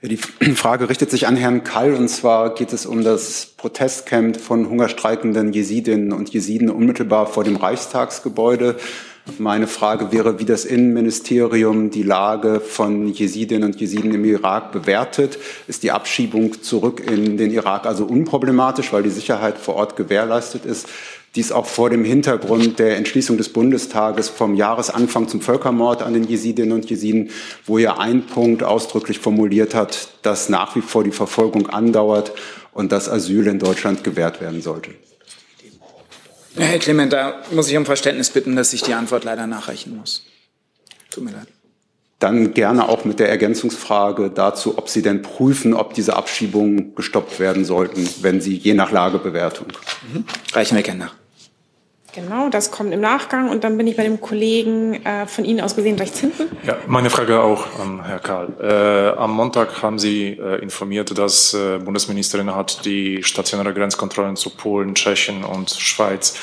Die Frage richtet sich an Herrn Kall, und zwar geht es um das Protestcamp von hungerstreikenden Jesidinnen und Jesiden unmittelbar vor dem Reichstagsgebäude. Meine Frage wäre, wie das Innenministerium die Lage von Jesidinnen und Jesiden im Irak bewertet. Ist die Abschiebung zurück in den Irak also unproblematisch, weil die Sicherheit vor Ort gewährleistet ist? Dies auch vor dem Hintergrund der Entschließung des Bundestages vom Jahresanfang zum Völkermord an den Jesidinnen und Jesiden, wo er ein Punkt ausdrücklich formuliert hat, dass nach wie vor die Verfolgung andauert und dass Asyl in Deutschland gewährt werden sollte. Herr Clement, da muss ich um Verständnis bitten, dass ich die Antwort leider nachreichen muss. Tut mir leid. Dann gerne auch mit der Ergänzungsfrage dazu, ob Sie denn prüfen, ob diese Abschiebungen gestoppt werden sollten, wenn Sie je nach Lagebewertung. Mhm. Reichen wir gerne nach. Genau, das kommt im Nachgang. Und dann bin ich bei dem Kollegen äh, von Ihnen aus gesehen rechts hinten. Ja, meine Frage auch an Herr Karl. Äh, am Montag haben Sie äh, informiert, dass äh, Bundesministerin hat die stationäre Grenzkontrollen zu Polen, Tschechien und Schweiz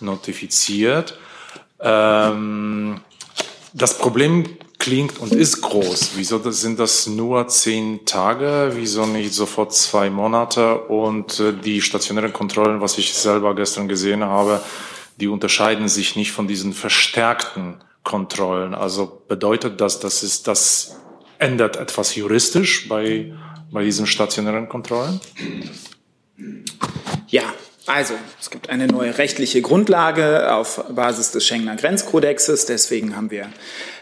notifiziert. Ähm, das Problem klingt und ist groß. Wieso sind das nur zehn Tage? Wieso nicht sofort zwei Monate? Und äh, die stationären Kontrollen, was ich selber gestern gesehen habe, die unterscheiden sich nicht von diesen verstärkten Kontrollen. Also bedeutet das, dass es das ändert etwas juristisch bei, bei diesen stationären Kontrollen? Also, es gibt eine neue rechtliche Grundlage auf Basis des Schengener Grenzkodexes. Deswegen haben wir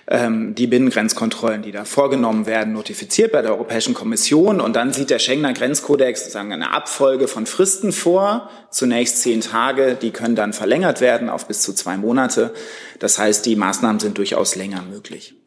ähm, die Binnengrenzkontrollen, die da vorgenommen werden, notifiziert bei der Europäischen Kommission. Und dann sieht der Schengener Grenzkodex sozusagen eine Abfolge von Fristen vor. Zunächst zehn Tage, die können dann verlängert werden auf bis zu zwei Monate. Das heißt, die Maßnahmen sind durchaus länger möglich.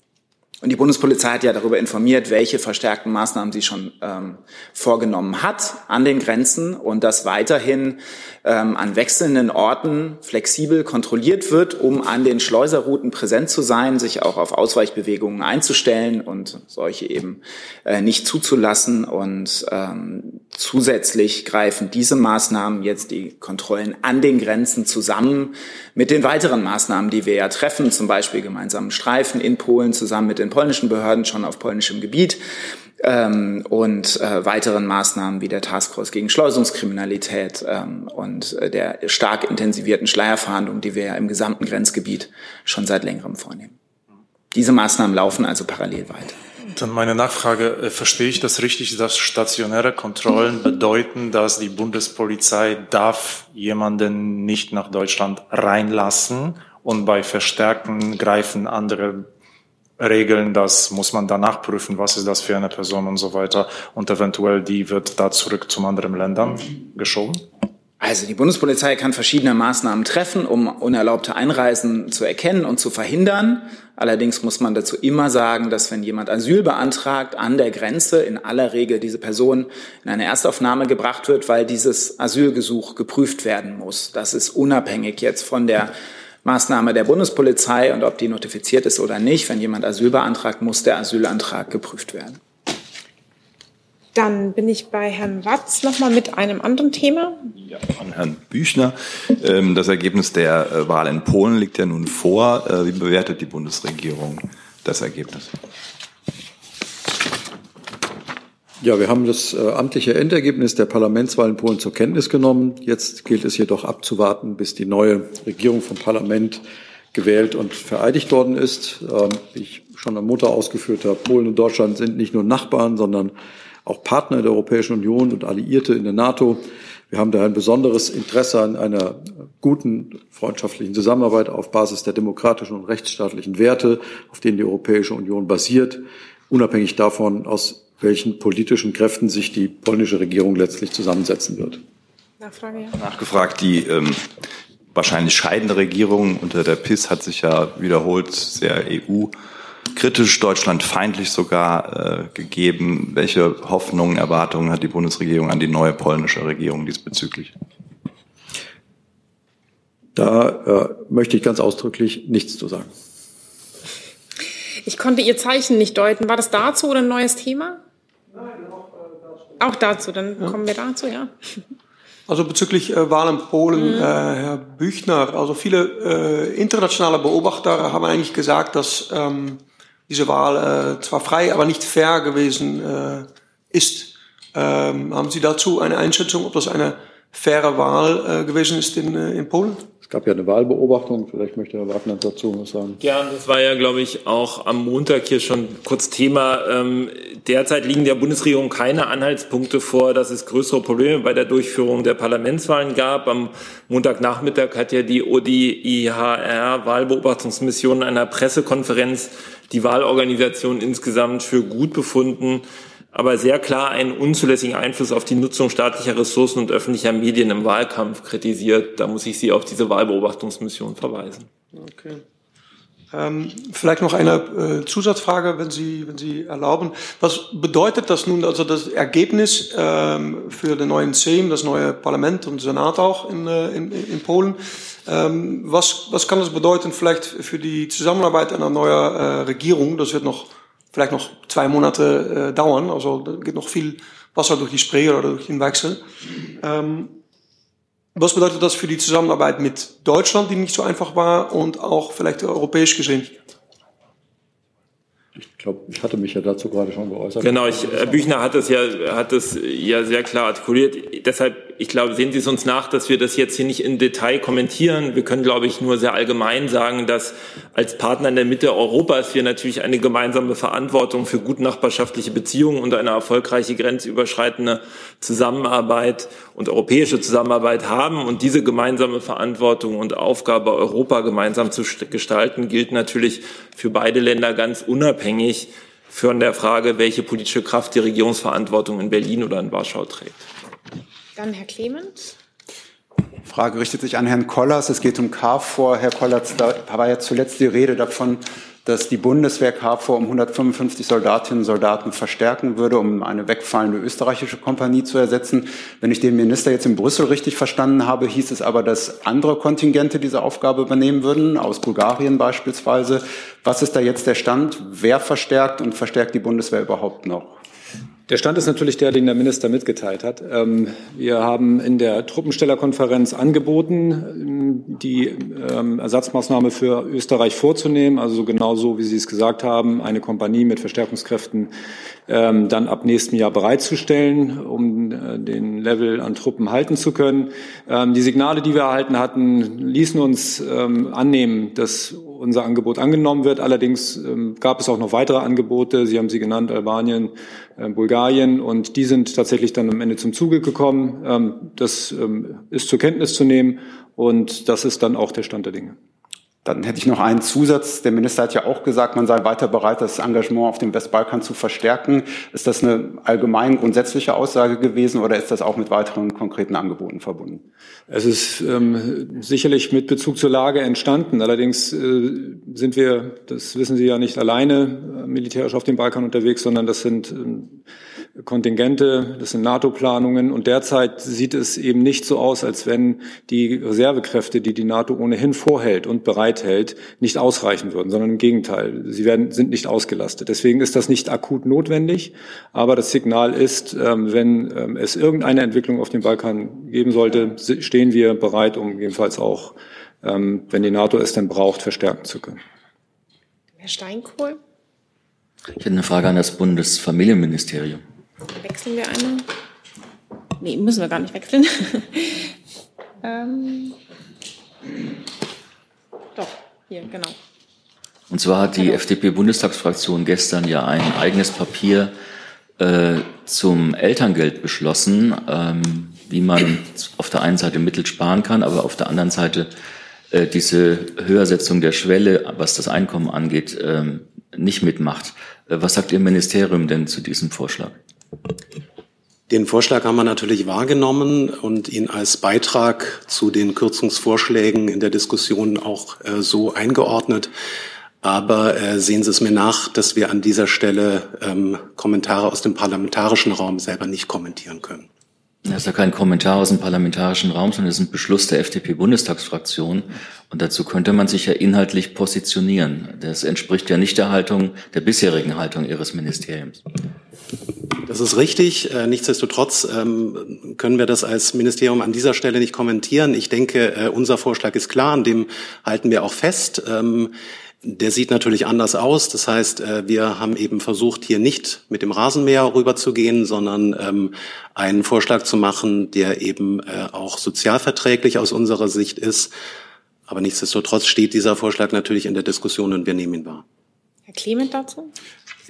Und die Bundespolizei hat ja darüber informiert, welche verstärkten Maßnahmen sie schon ähm, vorgenommen hat an den Grenzen und dass weiterhin ähm, an wechselnden Orten flexibel kontrolliert wird, um an den Schleuserrouten präsent zu sein, sich auch auf Ausweichbewegungen einzustellen und solche eben äh, nicht zuzulassen. Und ähm, zusätzlich greifen diese Maßnahmen jetzt die Kontrollen an den Grenzen zusammen mit den weiteren Maßnahmen, die wir ja treffen, zum Beispiel gemeinsamen Streifen in Polen zusammen mit den polnischen Behörden schon auf polnischem Gebiet ähm, und äh, weiteren Maßnahmen wie der Taskforce gegen Schleusungskriminalität ähm, und äh, der stark intensivierten Schleierfahndung, die wir ja im gesamten Grenzgebiet schon seit längerem vornehmen. Diese Maßnahmen laufen also parallel weiter. Dann meine Nachfrage, äh, verstehe ich das richtig, dass stationäre Kontrollen bedeuten, dass die Bundespolizei darf jemanden nicht nach Deutschland reinlassen und bei Verstärken greifen andere Regeln, das muss man danach prüfen, was ist das für eine Person und so weiter und eventuell die wird da zurück zum anderen Ländern geschoben? Also die Bundespolizei kann verschiedene Maßnahmen treffen, um unerlaubte Einreisen zu erkennen und zu verhindern. Allerdings muss man dazu immer sagen, dass wenn jemand Asyl beantragt an der Grenze, in aller Regel diese Person in eine Erstaufnahme gebracht wird, weil dieses Asylgesuch geprüft werden muss. Das ist unabhängig jetzt von der Maßnahme der Bundespolizei und ob die notifiziert ist oder nicht. Wenn jemand Asyl beantragt, muss der Asylantrag geprüft werden. Dann bin ich bei Herrn Watz noch mal mit einem anderen Thema. Ja, an Herrn Büchner. Ähm, das Ergebnis der äh, Wahl in Polen liegt ja nun vor. Äh, wie bewertet die Bundesregierung das Ergebnis? Ja, wir haben das äh, amtliche Endergebnis der Parlamentswahl in Polen zur Kenntnis genommen. Jetzt gilt es jedoch abzuwarten, bis die neue Regierung vom Parlament gewählt und vereidigt worden ist. Ähm, wie ich schon am Montag ausgeführt habe, Polen und Deutschland sind nicht nur Nachbarn, sondern auch Partner der Europäischen Union und Alliierte in der NATO. Wir haben daher ein besonderes Interesse an einer guten freundschaftlichen Zusammenarbeit auf Basis der demokratischen und rechtsstaatlichen Werte, auf denen die Europäische Union basiert, unabhängig davon, aus welchen politischen Kräften sich die polnische Regierung letztlich zusammensetzen wird. Nachfrage, ja. Nachgefragt, die ähm, wahrscheinlich scheidende Regierung unter der PIS hat sich ja wiederholt sehr EU kritisch, deutschlandfeindlich sogar äh, gegeben. Welche Hoffnungen, Erwartungen hat die Bundesregierung an die neue polnische Regierung diesbezüglich? Da äh, möchte ich ganz ausdrücklich nichts zu sagen. Ich konnte Ihr Zeichen nicht deuten. War das dazu oder ein neues Thema? Nein, auch dazu. Auch dazu, dann ja. kommen wir dazu, ja. Also bezüglich äh, Wahl in Polen, mhm. äh, Herr Büchner, also viele äh, internationale Beobachter haben eigentlich gesagt, dass ähm, diese Wahl äh, zwar frei, aber nicht fair gewesen äh, ist. Ähm, haben Sie dazu eine Einschätzung, ob das eine faire Wahl äh, gewesen ist in, äh, in Polen? Es gab ja eine Wahlbeobachtung, vielleicht möchte Herr Wagner dazu was sagen. Ja, das war ja, glaube ich, auch am Montag hier schon kurz Thema. Ähm, derzeit liegen der Bundesregierung keine Anhaltspunkte vor, dass es größere Probleme bei der Durchführung der Parlamentswahlen gab. Am Montagnachmittag hat ja die ODIHR Wahlbeobachtungsmission in einer Pressekonferenz die Wahlorganisation insgesamt für gut befunden, aber sehr klar einen unzulässigen Einfluss auf die Nutzung staatlicher Ressourcen und öffentlicher Medien im Wahlkampf kritisiert. Da muss ich Sie auf diese Wahlbeobachtungsmission verweisen. Okay. Ähm, vielleicht noch eine äh, Zusatzfrage, wenn Sie, wenn Sie erlauben. Was bedeutet das nun, also das Ergebnis ähm, für den neuen Sejm, das neue Parlament und Senat auch in, äh, in, in Polen? Ähm, was, was kann das bedeuten vielleicht für die Zusammenarbeit einer neuen äh, Regierung? Das wird noch vielleicht noch zwei Monate äh, dauern. Also da geht noch viel Wasser durch die Spree oder durch den Wechsel. Ähm, was bedeutet das für die Zusammenarbeit mit Deutschland, die nicht so einfach war und auch vielleicht europäisch gesehen? Ich glaube, ich hatte mich ja dazu gerade schon geäußert. Genau, ich, Herr Büchner hat es ja, hat es ja sehr klar artikuliert. Deshalb, ich glaube, sehen Sie es uns nach, dass wir das jetzt hier nicht in Detail kommentieren. Wir können, glaube ich, nur sehr allgemein sagen, dass als Partner in der Mitte Europas wir natürlich eine gemeinsame Verantwortung für gut nachbarschaftliche Beziehungen und eine erfolgreiche grenzüberschreitende Zusammenarbeit und europäische Zusammenarbeit haben. Und diese gemeinsame Verantwortung und Aufgabe, Europa gemeinsam zu gestalten, gilt natürlich für beide Länder ganz unabhängig von der Frage, welche politische Kraft die Regierungsverantwortung in Berlin oder in Warschau trägt. Dann Herr Clemens. Frage richtet sich an Herrn Kollers. Es geht um KFOR. Herr Kollers, da war ja zuletzt die Rede davon, dass die Bundeswehr KFOR um 155 Soldatinnen und Soldaten verstärken würde, um eine wegfallende österreichische Kompanie zu ersetzen. Wenn ich den Minister jetzt in Brüssel richtig verstanden habe, hieß es aber, dass andere Kontingente diese Aufgabe übernehmen würden, aus Bulgarien beispielsweise. Was ist da jetzt der Stand? Wer verstärkt und verstärkt die Bundeswehr überhaupt noch? Der Stand ist natürlich der, den der Minister mitgeteilt hat. Ähm, wir haben in der Truppenstellerkonferenz angeboten, ähm, die ähm, Ersatzmaßnahme für Österreich vorzunehmen, also genau so, wie Sie es gesagt haben, eine Kompanie mit Verstärkungskräften dann ab nächstem Jahr bereitzustellen, um äh, den Level an Truppen halten zu können. Die Signale, die wir erhalten hatten, ließen uns annehmen, dass unser Angebot angenommen wird. Allerdings ähm, gab es auch noch weitere Angebote. Sie haben sie genannt, Albanien, äh, Bulgarien. Und die sind tatsächlich dann am Ende zum Zuge gekommen. Ähm, das ähm, ist zur Kenntnis zu nehmen. Und das ist dann auch der Stand der Dinge. Dann hätte ich noch einen Zusatz. Der Minister hat ja auch gesagt, man sei weiter bereit, das Engagement auf dem Westbalkan zu verstärken. Ist das eine allgemein grundsätzliche Aussage gewesen oder ist das auch mit weiteren konkreten Angeboten verbunden? Es ist ähm, sicherlich mit Bezug zur Lage entstanden. Allerdings äh, sind wir, das wissen Sie ja nicht alleine, militärisch auf dem Balkan unterwegs, sondern das sind äh, Kontingente, das sind NATO-Planungen und derzeit sieht es eben nicht so aus, als wenn die Reservekräfte, die die NATO ohnehin vorhält und bereithält, nicht ausreichen würden, sondern im Gegenteil, sie werden, sind nicht ausgelastet. Deswegen ist das nicht akut notwendig, aber das Signal ist, ähm, wenn ähm, es irgendeine Entwicklung auf dem Balkan geben sollte, stehen wir bereit, um jedenfalls auch, ähm, wenn die NATO es denn braucht, verstärken zu können. Herr Steinkohl? Ich hätte eine Frage an das Bundesfamilienministerium. Wechseln wir einmal? Nee, müssen wir gar nicht wechseln. ähm, doch, hier, genau. Und zwar hat die FDP-Bundestagsfraktion gestern ja ein eigenes Papier äh, zum Elterngeld beschlossen, ähm, wie man auf der einen Seite Mittel sparen kann, aber auf der anderen Seite äh, diese Höhersetzung der Schwelle, was das Einkommen angeht, ähm, nicht mitmacht. Äh, was sagt Ihr Ministerium denn zu diesem Vorschlag? Den Vorschlag haben wir natürlich wahrgenommen und ihn als Beitrag zu den Kürzungsvorschlägen in der Diskussion auch äh, so eingeordnet. Aber äh, sehen Sie es mir nach, dass wir an dieser Stelle ähm, Kommentare aus dem parlamentarischen Raum selber nicht kommentieren können. Das ist ja kein Kommentar aus dem parlamentarischen Raum, sondern es ist ein Beschluss der FDP-Bundestagsfraktion. Und dazu könnte man sich ja inhaltlich positionieren. Das entspricht ja nicht der Haltung, der bisherigen Haltung Ihres Ministeriums. Das ist richtig. Äh, nichtsdestotrotz ähm, können wir das als Ministerium an dieser Stelle nicht kommentieren. Ich denke, äh, unser Vorschlag ist klar, an dem halten wir auch fest. Der sieht natürlich anders aus. Das heißt, äh, wir haben eben versucht, hier nicht mit dem Rasenmäher rüberzugehen, sondern ähm, einen Vorschlag zu machen, der eben äh, auch sozialverträglich aus unserer Sicht ist. Aber nichtsdestotrotz steht dieser Vorschlag natürlich in der Diskussion und wir nehmen ihn wahr. Herr Clement dazu?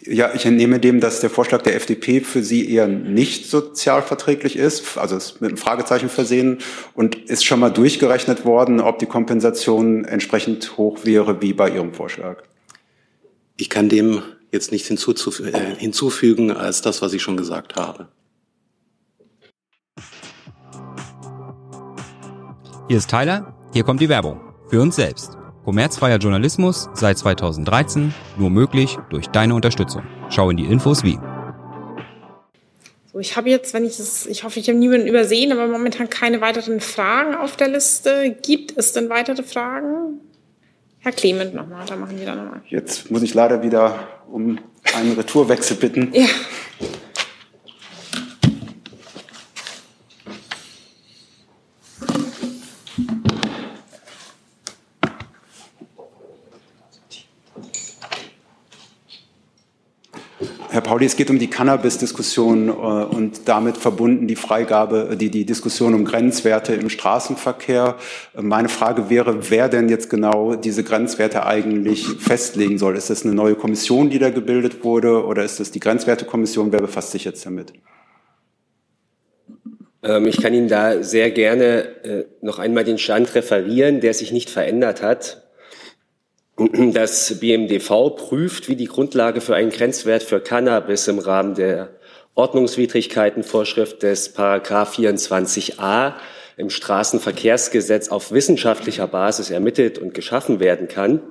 Ja, ich entnehme dem, dass der Vorschlag der FDP für Sie eher nicht sozialverträglich ist, also ist mit einem Fragezeichen versehen und ist schon mal durchgerechnet worden, ob die Kompensation entsprechend hoch wäre wie bei Ihrem Vorschlag. Ich kann dem jetzt nichts äh, hinzufügen als das, was ich schon gesagt habe. Hier ist Tyler, hier kommt die Werbung. Für uns selbst. Kommerzfreier Journalismus seit 2013 nur möglich durch deine Unterstützung. Schau in die Infos wie. So, ich habe jetzt, wenn ich es, ich hoffe, ich habe niemanden übersehen, aber momentan keine weiteren Fragen auf der Liste. Gibt es denn weitere Fragen? Herr Clement nochmal, da machen wir dann nochmal. Jetzt muss ich leider wieder um einen Retourwechsel bitten. Ja. Pauli, es geht um die Cannabis-Diskussion äh, und damit verbunden die Freigabe, die, die Diskussion um Grenzwerte im Straßenverkehr. Äh, meine Frage wäre, wer denn jetzt genau diese Grenzwerte eigentlich festlegen soll. Ist das eine neue Kommission, die da gebildet wurde, oder ist das die Grenzwertekommission? Wer befasst sich jetzt damit? Ähm, ich kann Ihnen da sehr gerne äh, noch einmal den Stand referieren, der sich nicht verändert hat. Das BMDV prüft, wie die Grundlage für einen Grenzwert für Cannabis im Rahmen der Ordnungswidrigkeitenvorschrift des Paragraph 24a im Straßenverkehrsgesetz auf wissenschaftlicher Basis ermittelt und geschaffen werden kann.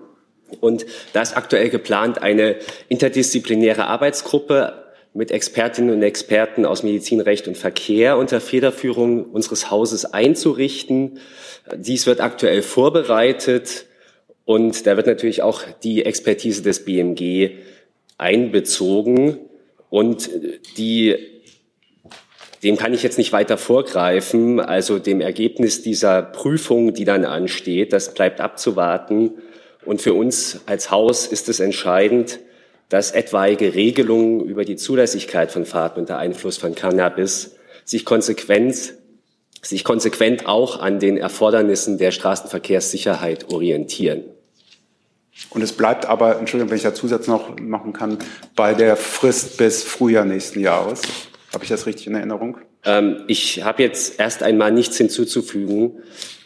Und da ist aktuell geplant, eine interdisziplinäre Arbeitsgruppe mit Expertinnen und Experten aus Medizinrecht und Verkehr unter Federführung unseres Hauses einzurichten. Dies wird aktuell vorbereitet. Und da wird natürlich auch die Expertise des BMG einbezogen. Und die, dem kann ich jetzt nicht weiter vorgreifen. Also dem Ergebnis dieser Prüfung, die dann ansteht, das bleibt abzuwarten. Und für uns als Haus ist es entscheidend, dass etwaige Regelungen über die Zulässigkeit von Fahrten unter Einfluss von Cannabis sich konsequent, sich konsequent auch an den Erfordernissen der Straßenverkehrssicherheit orientieren. Und es bleibt aber, Entschuldigung, wenn ich da Zusatz noch machen kann, bei der Frist bis Frühjahr nächsten Jahres. Habe ich das richtig in Erinnerung? Ähm, ich habe jetzt erst einmal nichts hinzuzufügen.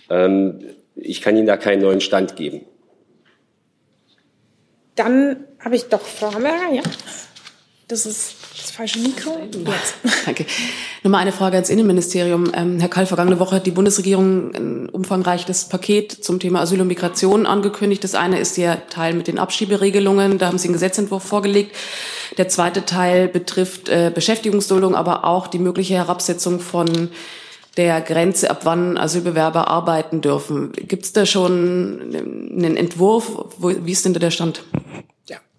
Ähm, ich kann Ihnen da keinen neuen Stand geben. Dann habe ich doch Frau Hammerger, ja. Das ist das falsche Mikro. Jetzt. Danke. Nochmal eine Frage ans Innenministerium. Ähm, Herr Kall, vergangene Woche hat die Bundesregierung ein umfangreiches Paket zum Thema Asyl und Migration angekündigt. Das eine ist der Teil mit den Abschieberegelungen. Da haben Sie einen Gesetzentwurf vorgelegt. Der zweite Teil betrifft äh, Beschäftigungsduldung, aber auch die mögliche Herabsetzung von der Grenze, ab wann Asylbewerber arbeiten dürfen. Gibt es da schon einen Entwurf? Wo, wie ist denn da der Stand?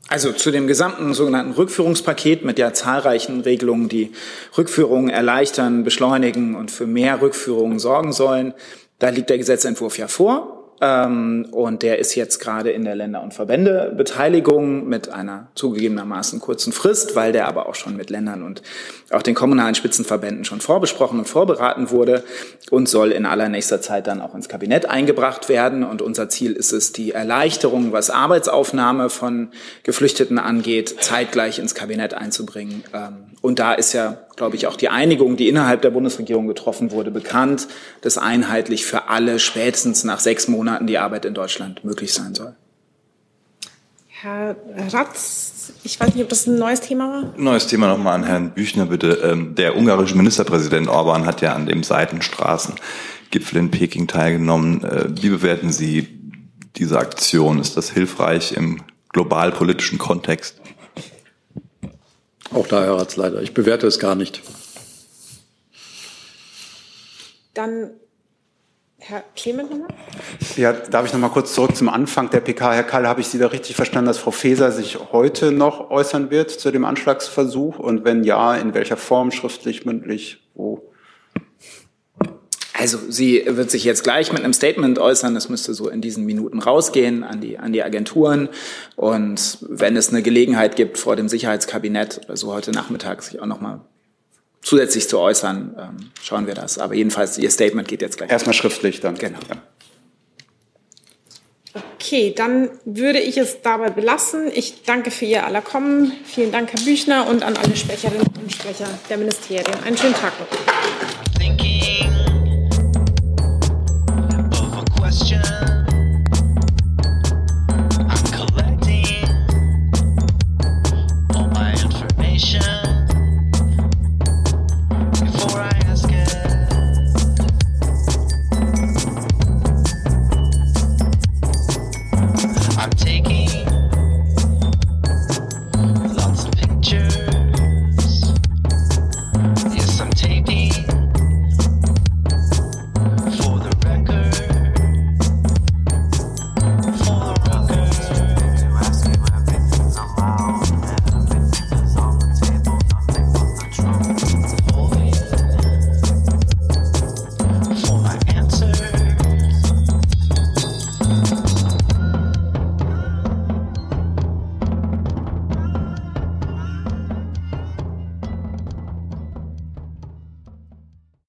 Also zu dem gesamten sogenannten Rückführungspaket mit ja zahlreichen Regelungen, die Rückführungen erleichtern, beschleunigen und für mehr Rückführungen sorgen sollen. Da liegt der Gesetzentwurf ja vor. Ähm, und der ist jetzt gerade in der Länder- und Verbändebeteiligung mit einer zugegebenermaßen kurzen Frist, weil der aber auch schon mit Ländern und auch den kommunalen Spitzenverbänden schon vorbesprochen und vorberaten wurde und soll in allernächster Zeit dann auch ins Kabinett eingebracht werden. Und unser Ziel ist es, die Erleichterung, was Arbeitsaufnahme von Geflüchteten angeht, zeitgleich ins Kabinett einzubringen. Ähm, und da ist ja, glaube ich, auch die Einigung, die innerhalb der Bundesregierung getroffen wurde, bekannt, dass einheitlich für alle spätestens nach sechs Monaten die Arbeit in Deutschland möglich sein soll. Herr Ratz, ich weiß nicht, ob das ein neues Thema war. Neues Thema nochmal an Herrn Büchner, bitte. Ähm, der ungarische Ministerpräsident Orban hat ja an dem Seitenstraßengipfel in Peking teilgenommen. Äh, wie bewerten Sie diese Aktion? Ist das hilfreich im globalpolitischen Kontext? Auch da, Herr Ratsleiter. Ich bewerte es gar nicht. Dann Herr Clement nochmal? Ja, darf ich noch mal kurz zurück zum Anfang der PK. Herr Kall, habe ich Sie da richtig verstanden, dass Frau Faeser sich heute noch äußern wird zu dem Anschlagsversuch? Und wenn ja, in welcher Form? Schriftlich, mündlich, wo? Also sie wird sich jetzt gleich mit einem Statement äußern. Das müsste so in diesen Minuten rausgehen an die, an die Agenturen. Und wenn es eine Gelegenheit gibt, vor dem Sicherheitskabinett oder so heute Nachmittag sich auch nochmal zusätzlich zu äußern, ähm, schauen wir das. Aber jedenfalls, Ihr Statement geht jetzt gleich. Erstmal schriftlich dann. Genau. Ja. Okay, dann würde ich es dabei belassen. Ich danke für Ihr aller Kommen. Vielen Dank, Herr Büchner, und an alle Sprecherinnen und Sprecher der Ministerien. Einen schönen Tag noch.